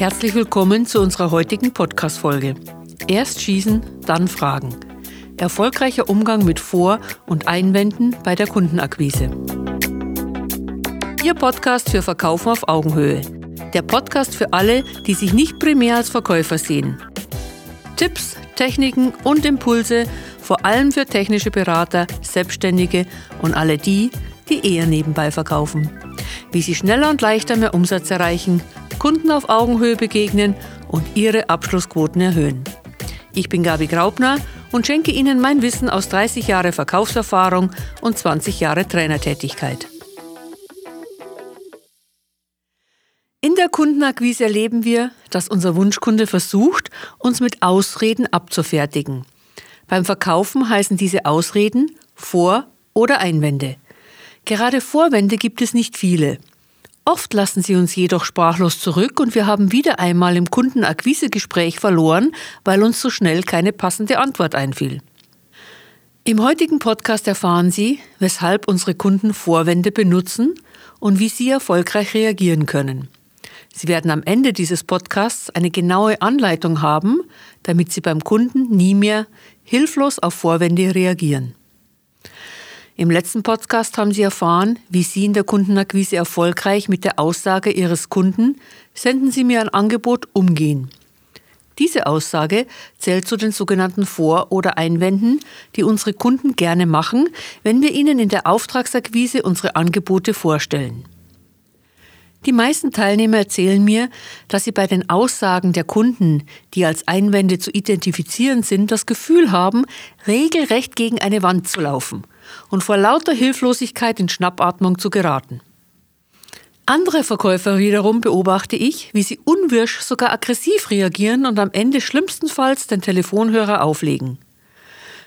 Herzlich willkommen zu unserer heutigen Podcast-Folge. Erst schießen, dann fragen. Erfolgreicher Umgang mit Vor- und Einwänden bei der Kundenakquise. Ihr Podcast für Verkaufen auf Augenhöhe. Der Podcast für alle, die sich nicht primär als Verkäufer sehen. Tipps, Techniken und Impulse, vor allem für technische Berater, Selbstständige und alle die, die eher nebenbei verkaufen. Wie sie schneller und leichter mehr Umsatz erreichen, Kunden auf Augenhöhe begegnen und ihre Abschlussquoten erhöhen. Ich bin Gabi Graubner und schenke Ihnen mein Wissen aus 30 Jahre Verkaufserfahrung und 20 Jahre Trainertätigkeit. In der Kundenakquise erleben wir, dass unser Wunschkunde versucht, uns mit Ausreden abzufertigen. Beim Verkaufen heißen diese Ausreden Vor- oder Einwände. Gerade Vorwände gibt es nicht viele. Oft lassen sie uns jedoch sprachlos zurück und wir haben wieder einmal im Kundenakquisegespräch verloren, weil uns so schnell keine passende Antwort einfiel. Im heutigen Podcast erfahren Sie, weshalb unsere Kunden Vorwände benutzen und wie Sie erfolgreich reagieren können. Sie werden am Ende dieses Podcasts eine genaue Anleitung haben, damit Sie beim Kunden nie mehr hilflos auf Vorwände reagieren. Im letzten Podcast haben Sie erfahren, wie Sie in der Kundenakquise erfolgreich mit der Aussage Ihres Kunden, senden Sie mir ein Angebot, umgehen. Diese Aussage zählt zu den sogenannten Vor- oder Einwänden, die unsere Kunden gerne machen, wenn wir ihnen in der Auftragsakquise unsere Angebote vorstellen. Die meisten Teilnehmer erzählen mir, dass sie bei den Aussagen der Kunden, die als Einwände zu identifizieren sind, das Gefühl haben, regelrecht gegen eine Wand zu laufen und vor lauter Hilflosigkeit in Schnappatmung zu geraten. Andere Verkäufer wiederum beobachte ich, wie sie unwirsch sogar aggressiv reagieren und am Ende schlimmstenfalls den Telefonhörer auflegen.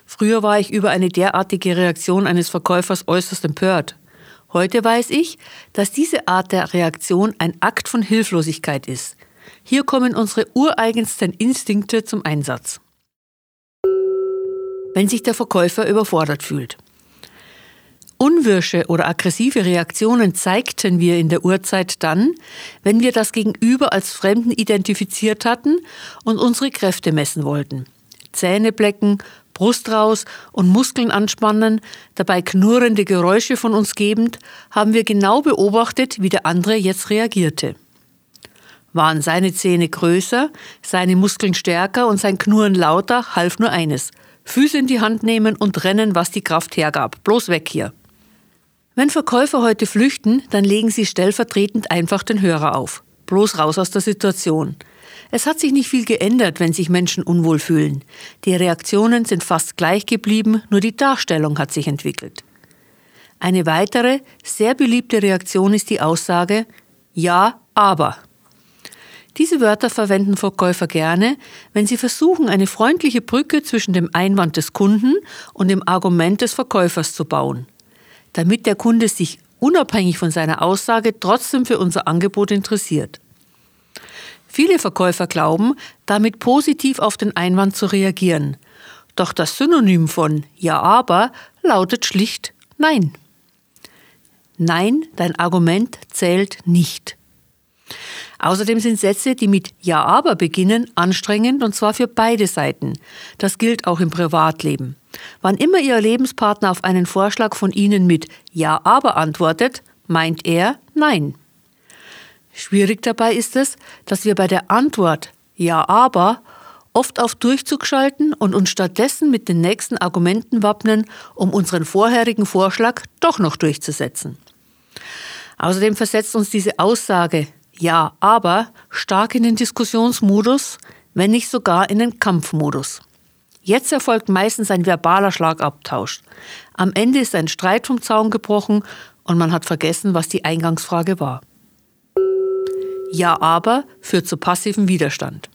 Früher war ich über eine derartige Reaktion eines Verkäufers äußerst empört. Heute weiß ich, dass diese Art der Reaktion ein Akt von Hilflosigkeit ist. Hier kommen unsere ureigensten Instinkte zum Einsatz. Wenn sich der Verkäufer überfordert fühlt. Unwirsche oder aggressive Reaktionen zeigten wir in der Urzeit dann, wenn wir das Gegenüber als Fremden identifiziert hatten und unsere Kräfte messen wollten. Zähne blecken, Brust raus und Muskeln anspannen, dabei knurrende Geräusche von uns gebend, haben wir genau beobachtet, wie der andere jetzt reagierte. Waren seine Zähne größer, seine Muskeln stärker und sein Knurren lauter, half nur eines. Füße in die Hand nehmen und rennen, was die Kraft hergab. Bloß weg hier. Wenn Verkäufer heute flüchten, dann legen sie stellvertretend einfach den Hörer auf. Bloß raus aus der Situation. Es hat sich nicht viel geändert, wenn sich Menschen unwohl fühlen. Die Reaktionen sind fast gleich geblieben, nur die Darstellung hat sich entwickelt. Eine weitere, sehr beliebte Reaktion ist die Aussage Ja, aber. Diese Wörter verwenden Verkäufer gerne, wenn sie versuchen, eine freundliche Brücke zwischen dem Einwand des Kunden und dem Argument des Verkäufers zu bauen damit der Kunde sich unabhängig von seiner Aussage trotzdem für unser Angebot interessiert. Viele Verkäufer glauben, damit positiv auf den Einwand zu reagieren. Doch das Synonym von Ja aber lautet schlicht Nein. Nein, dein Argument zählt nicht. Außerdem sind Sätze, die mit Ja aber beginnen, anstrengend und zwar für beide Seiten. Das gilt auch im Privatleben. Wann immer Ihr Lebenspartner auf einen Vorschlag von Ihnen mit Ja aber antwortet, meint er Nein. Schwierig dabei ist es, dass wir bei der Antwort Ja aber oft auf Durchzug schalten und uns stattdessen mit den nächsten Argumenten wappnen, um unseren vorherigen Vorschlag doch noch durchzusetzen. Außerdem versetzt uns diese Aussage Ja aber stark in den Diskussionsmodus, wenn nicht sogar in den Kampfmodus. Jetzt erfolgt meistens ein verbaler Schlagabtausch. Am Ende ist ein Streit vom Zaun gebrochen und man hat vergessen, was die Eingangsfrage war. Ja aber führt zu passivem Widerstand.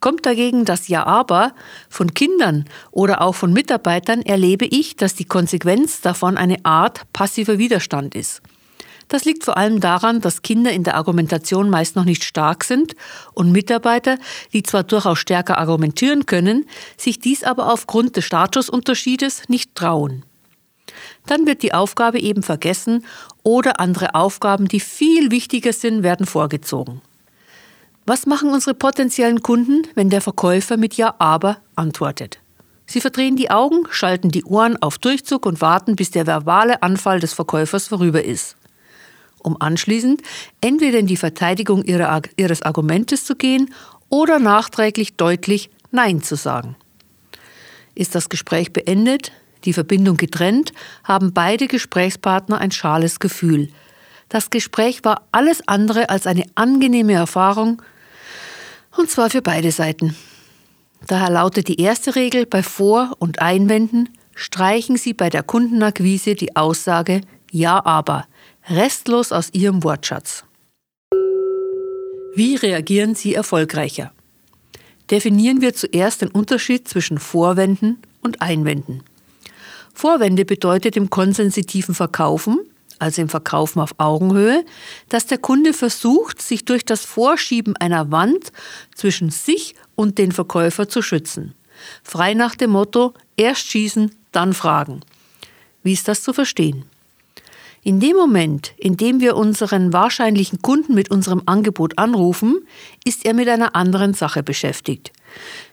Kommt dagegen das Ja aber von Kindern oder auch von Mitarbeitern, erlebe ich, dass die Konsequenz davon eine Art passiver Widerstand ist. Das liegt vor allem daran, dass Kinder in der Argumentation meist noch nicht stark sind und Mitarbeiter, die zwar durchaus stärker argumentieren können, sich dies aber aufgrund des Statusunterschiedes nicht trauen. Dann wird die Aufgabe eben vergessen oder andere Aufgaben, die viel wichtiger sind, werden vorgezogen. Was machen unsere potenziellen Kunden, wenn der Verkäufer mit Ja, aber antwortet? Sie verdrehen die Augen, schalten die Ohren auf Durchzug und warten, bis der verbale Anfall des Verkäufers vorüber ist. Um anschließend entweder in die Verteidigung ihres Argumentes zu gehen oder nachträglich deutlich Nein zu sagen. Ist das Gespräch beendet, die Verbindung getrennt, haben beide Gesprächspartner ein schales Gefühl. Das Gespräch war alles andere als eine angenehme Erfahrung, und zwar für beide Seiten. Daher lautet die erste Regel bei Vor- und Einwänden, streichen Sie bei der Kundenakquise die Aussage Ja aber, restlos aus Ihrem Wortschatz. Wie reagieren Sie erfolgreicher? Definieren wir zuerst den Unterschied zwischen Vorwänden und Einwänden. Vorwände bedeutet im konsensitiven Verkaufen, also im Verkaufen auf Augenhöhe, dass der Kunde versucht, sich durch das Vorschieben einer Wand zwischen sich und den Verkäufer zu schützen. Frei nach dem Motto, erst schießen, dann fragen. Wie ist das zu verstehen? In dem Moment, in dem wir unseren wahrscheinlichen Kunden mit unserem Angebot anrufen, ist er mit einer anderen Sache beschäftigt.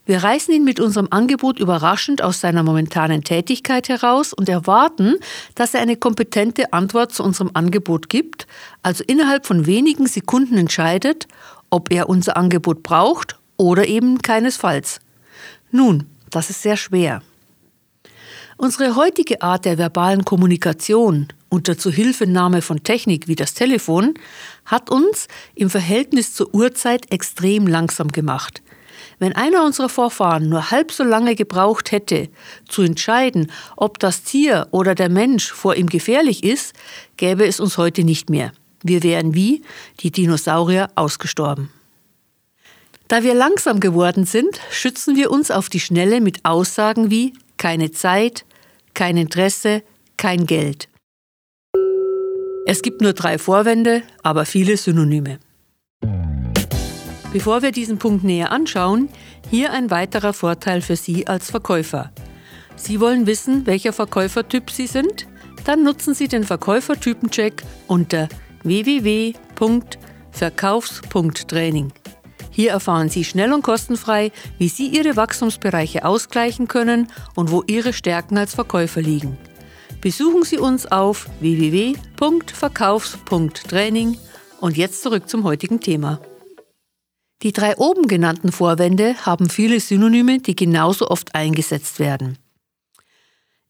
Wir reißen ihn mit unserem Angebot überraschend aus seiner momentanen Tätigkeit heraus und erwarten, dass er eine kompetente Antwort zu unserem Angebot gibt, also innerhalb von wenigen Sekunden entscheidet, ob er unser Angebot braucht oder eben keinesfalls. Nun, das ist sehr schwer. Unsere heutige Art der verbalen Kommunikation unter Zuhilfenahme von Technik wie das Telefon hat uns im Verhältnis zur Urzeit extrem langsam gemacht. Wenn einer unserer Vorfahren nur halb so lange gebraucht hätte, zu entscheiden, ob das Tier oder der Mensch vor ihm gefährlich ist, gäbe es uns heute nicht mehr. Wir wären wie die Dinosaurier ausgestorben. Da wir langsam geworden sind, schützen wir uns auf die Schnelle mit Aussagen wie keine Zeit, kein Interesse, kein Geld. Es gibt nur drei Vorwände, aber viele Synonyme. Bevor wir diesen Punkt näher anschauen, hier ein weiterer Vorteil für Sie als Verkäufer. Sie wollen wissen, welcher Verkäufertyp Sie sind? Dann nutzen Sie den Verkäufertypencheck unter www.verkaufs.training. Hier erfahren Sie schnell und kostenfrei, wie Sie Ihre Wachstumsbereiche ausgleichen können und wo Ihre Stärken als Verkäufer liegen. Besuchen Sie uns auf www.verkaufs.training und jetzt zurück zum heutigen Thema. Die drei oben genannten Vorwände haben viele Synonyme, die genauso oft eingesetzt werden.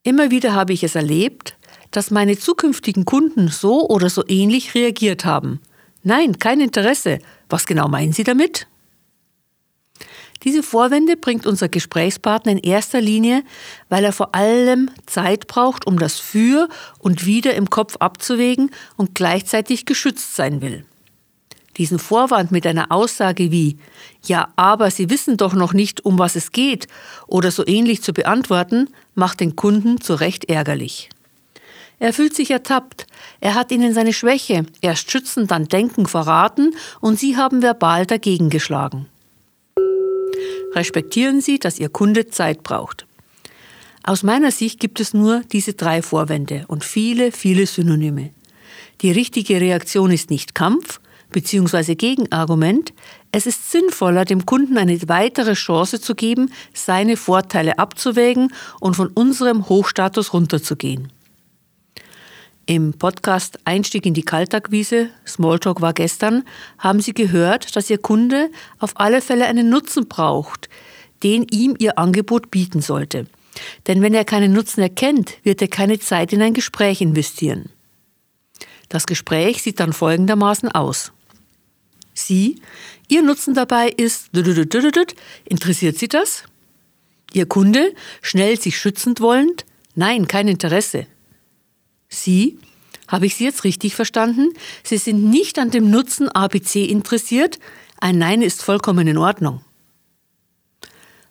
Immer wieder habe ich es erlebt, dass meine zukünftigen Kunden so oder so ähnlich reagiert haben. Nein, kein Interesse. Was genau meinen Sie damit? Diese Vorwände bringt unser Gesprächspartner in erster Linie, weil er vor allem Zeit braucht, um das Für und Wider im Kopf abzuwägen und gleichzeitig geschützt sein will. Diesen Vorwand mit einer Aussage wie Ja, aber Sie wissen doch noch nicht, um was es geht oder so ähnlich zu beantworten, macht den Kunden zu Recht ärgerlich. Er fühlt sich ertappt, er hat ihnen seine Schwäche, erst schützen, dann denken verraten und Sie haben verbal dagegen geschlagen respektieren Sie, dass Ihr Kunde Zeit braucht. Aus meiner Sicht gibt es nur diese drei Vorwände und viele, viele Synonyme. Die richtige Reaktion ist nicht Kampf bzw. Gegenargument. Es ist sinnvoller, dem Kunden eine weitere Chance zu geben, seine Vorteile abzuwägen und von unserem Hochstatus runterzugehen. Im Podcast Einstieg in die Kaltakquise, Smalltalk war gestern, haben Sie gehört, dass Ihr Kunde auf alle Fälle einen Nutzen braucht, den ihm Ihr Angebot bieten sollte. Denn wenn er keinen Nutzen erkennt, wird er keine Zeit in ein Gespräch investieren. Das Gespräch sieht dann folgendermaßen aus. Sie, Ihr Nutzen dabei ist, interessiert Sie das? Ihr Kunde, schnell sich schützend wollend, nein, kein Interesse. Sie, habe ich Sie jetzt richtig verstanden? Sie sind nicht an dem Nutzen ABC interessiert. Ein Nein ist vollkommen in Ordnung.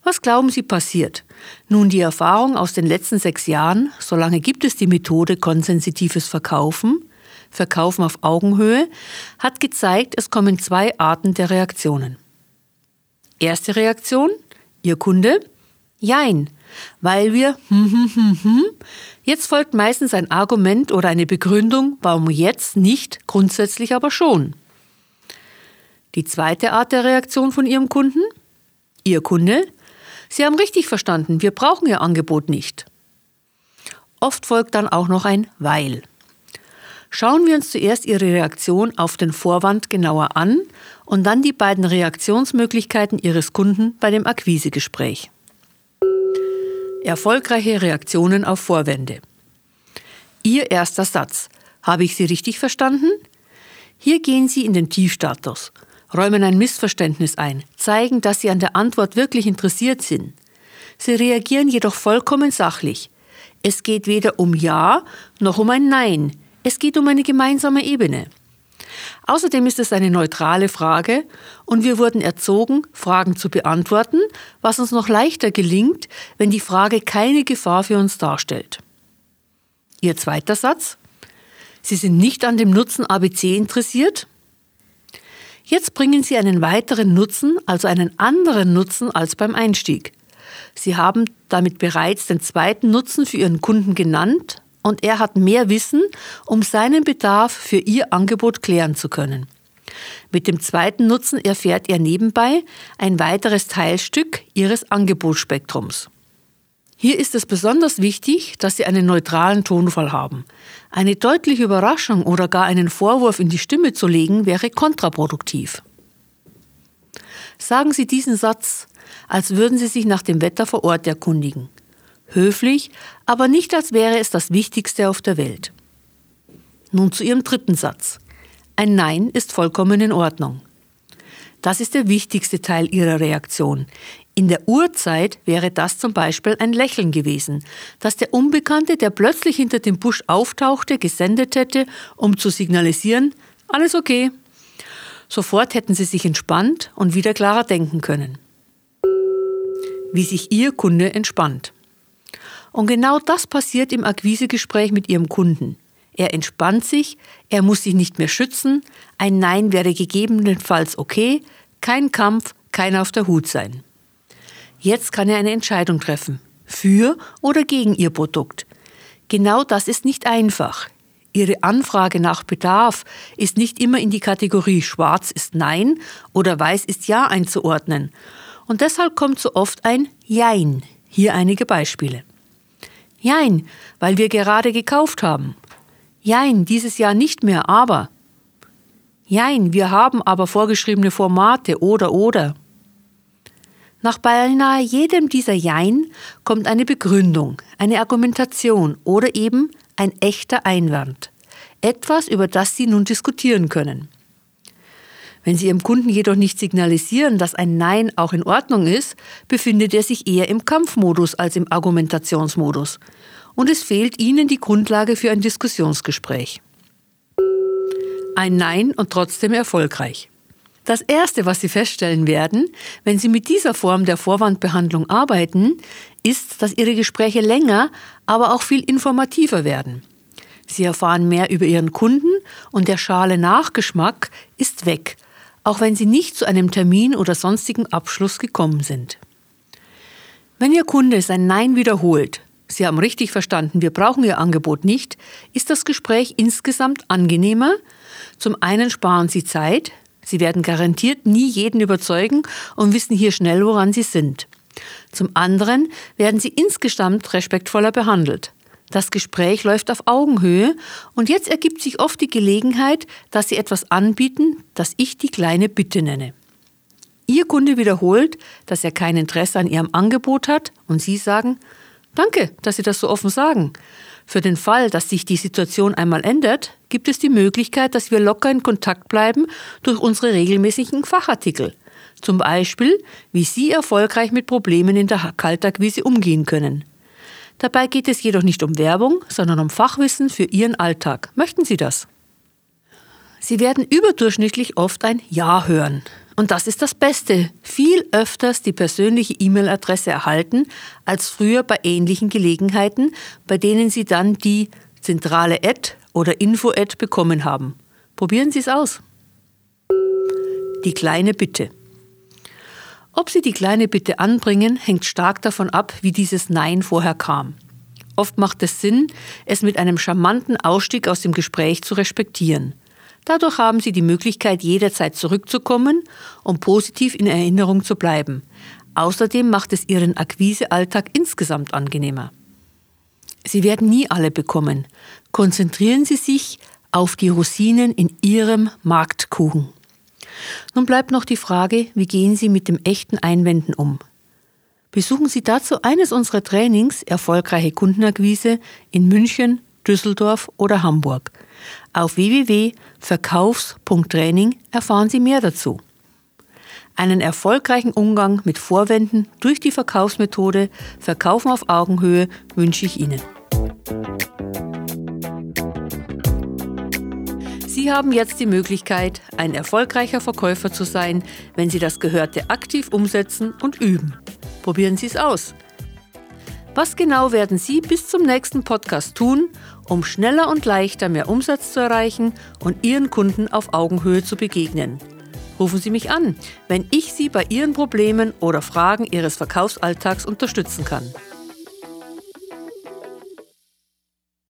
Was glauben Sie passiert? Nun, die Erfahrung aus den letzten sechs Jahren, solange gibt es die Methode konsensitives Verkaufen, Verkaufen auf Augenhöhe, hat gezeigt, es kommen zwei Arten der Reaktionen. Erste Reaktion, Ihr Kunde, Jein, weil wir hm, hm, hm, hm, jetzt folgt meistens ein Argument oder eine Begründung, warum jetzt nicht, grundsätzlich aber schon. Die zweite Art der Reaktion von Ihrem Kunden? Ihr Kunde? Sie haben richtig verstanden, wir brauchen Ihr Angebot nicht. Oft folgt dann auch noch ein Weil. Schauen wir uns zuerst Ihre Reaktion auf den Vorwand genauer an und dann die beiden Reaktionsmöglichkeiten Ihres Kunden bei dem Akquisegespräch. Erfolgreiche Reaktionen auf Vorwände. Ihr erster Satz. Habe ich Sie richtig verstanden? Hier gehen Sie in den Tiefstatus, räumen ein Missverständnis ein, zeigen, dass Sie an der Antwort wirklich interessiert sind. Sie reagieren jedoch vollkommen sachlich. Es geht weder um Ja noch um ein Nein. Es geht um eine gemeinsame Ebene. Außerdem ist es eine neutrale Frage und wir wurden erzogen, Fragen zu beantworten, was uns noch leichter gelingt, wenn die Frage keine Gefahr für uns darstellt. Ihr zweiter Satz? Sie sind nicht an dem Nutzen ABC interessiert? Jetzt bringen Sie einen weiteren Nutzen, also einen anderen Nutzen als beim Einstieg. Sie haben damit bereits den zweiten Nutzen für Ihren Kunden genannt und er hat mehr Wissen, um seinen Bedarf für Ihr Angebot klären zu können. Mit dem zweiten Nutzen erfährt er nebenbei ein weiteres Teilstück Ihres Angebotsspektrums. Hier ist es besonders wichtig, dass Sie einen neutralen Tonfall haben. Eine deutliche Überraschung oder gar einen Vorwurf in die Stimme zu legen, wäre kontraproduktiv. Sagen Sie diesen Satz, als würden Sie sich nach dem Wetter vor Ort erkundigen höflich, aber nicht als wäre es das Wichtigste auf der Welt. Nun zu Ihrem dritten Satz. Ein Nein ist vollkommen in Ordnung. Das ist der wichtigste Teil Ihrer Reaktion. In der Urzeit wäre das zum Beispiel ein Lächeln gewesen, das der Unbekannte, der plötzlich hinter dem Busch auftauchte, gesendet hätte, um zu signalisieren, alles okay. Sofort hätten Sie sich entspannt und wieder klarer denken können. Wie sich Ihr Kunde entspannt. Und genau das passiert im Akquisegespräch mit Ihrem Kunden. Er entspannt sich, er muss sich nicht mehr schützen, ein Nein wäre gegebenenfalls okay, kein Kampf, kein auf der Hut sein. Jetzt kann er eine Entscheidung treffen, für oder gegen Ihr Produkt. Genau das ist nicht einfach. Ihre Anfrage nach Bedarf ist nicht immer in die Kategorie Schwarz ist Nein oder Weiß ist Ja einzuordnen. Und deshalb kommt so oft ein Jein. Hier einige Beispiele. Jein, weil wir gerade gekauft haben. Jein, dieses Jahr nicht mehr, aber. Jein, wir haben aber vorgeschriebene Formate oder oder. Nach beinahe jedem dieser Jein kommt eine Begründung, eine Argumentation oder eben ein echter Einwand. Etwas, über das Sie nun diskutieren können. Wenn Sie Ihrem Kunden jedoch nicht signalisieren, dass ein Nein auch in Ordnung ist, befindet er sich eher im Kampfmodus als im Argumentationsmodus. Und es fehlt Ihnen die Grundlage für ein Diskussionsgespräch. Ein Nein und trotzdem erfolgreich. Das Erste, was Sie feststellen werden, wenn Sie mit dieser Form der Vorwandbehandlung arbeiten, ist, dass Ihre Gespräche länger, aber auch viel informativer werden. Sie erfahren mehr über Ihren Kunden und der schale Nachgeschmack ist weg auch wenn Sie nicht zu einem Termin oder sonstigen Abschluss gekommen sind. Wenn Ihr Kunde sein Nein wiederholt, Sie haben richtig verstanden, wir brauchen Ihr Angebot nicht, ist das Gespräch insgesamt angenehmer. Zum einen sparen Sie Zeit, Sie werden garantiert nie jeden überzeugen und wissen hier schnell, woran Sie sind. Zum anderen werden Sie insgesamt respektvoller behandelt. Das Gespräch läuft auf Augenhöhe und jetzt ergibt sich oft die Gelegenheit, dass Sie etwas anbieten, das ich die kleine Bitte nenne. Ihr Kunde wiederholt, dass er kein Interesse an Ihrem Angebot hat und Sie sagen, Danke, dass Sie das so offen sagen. Für den Fall, dass sich die Situation einmal ändert, gibt es die Möglichkeit, dass wir locker in Kontakt bleiben durch unsere regelmäßigen Fachartikel. Zum Beispiel, wie Sie erfolgreich mit Problemen in der Kaltakquise umgehen können. Dabei geht es jedoch nicht um Werbung, sondern um Fachwissen für Ihren Alltag. Möchten Sie das? Sie werden überdurchschnittlich oft ein Ja hören. Und das ist das Beste. Viel öfters die persönliche E-Mail-Adresse erhalten als früher bei ähnlichen Gelegenheiten, bei denen Sie dann die zentrale Ad oder Info-Ad bekommen haben. Probieren Sie es aus. Die kleine Bitte. Ob Sie die kleine Bitte anbringen, hängt stark davon ab, wie dieses Nein vorher kam. Oft macht es Sinn, es mit einem charmanten Ausstieg aus dem Gespräch zu respektieren. Dadurch haben Sie die Möglichkeit, jederzeit zurückzukommen, um positiv in Erinnerung zu bleiben. Außerdem macht es Ihren Akquisealltag insgesamt angenehmer. Sie werden nie alle bekommen. Konzentrieren Sie sich auf die Rosinen in Ihrem Marktkuchen. Nun bleibt noch die Frage, wie gehen Sie mit dem echten Einwänden um? Besuchen Sie dazu eines unserer Trainings Erfolgreiche Kundenakquise in München, Düsseldorf oder Hamburg. Auf www.verkaufs.training erfahren Sie mehr dazu. Einen erfolgreichen Umgang mit Vorwänden durch die Verkaufsmethode Verkaufen auf Augenhöhe wünsche ich Ihnen. Sie haben jetzt die Möglichkeit, ein erfolgreicher Verkäufer zu sein, wenn Sie das Gehörte aktiv umsetzen und üben. Probieren Sie es aus. Was genau werden Sie bis zum nächsten Podcast tun, um schneller und leichter mehr Umsatz zu erreichen und Ihren Kunden auf Augenhöhe zu begegnen? Rufen Sie mich an, wenn ich Sie bei Ihren Problemen oder Fragen Ihres Verkaufsalltags unterstützen kann.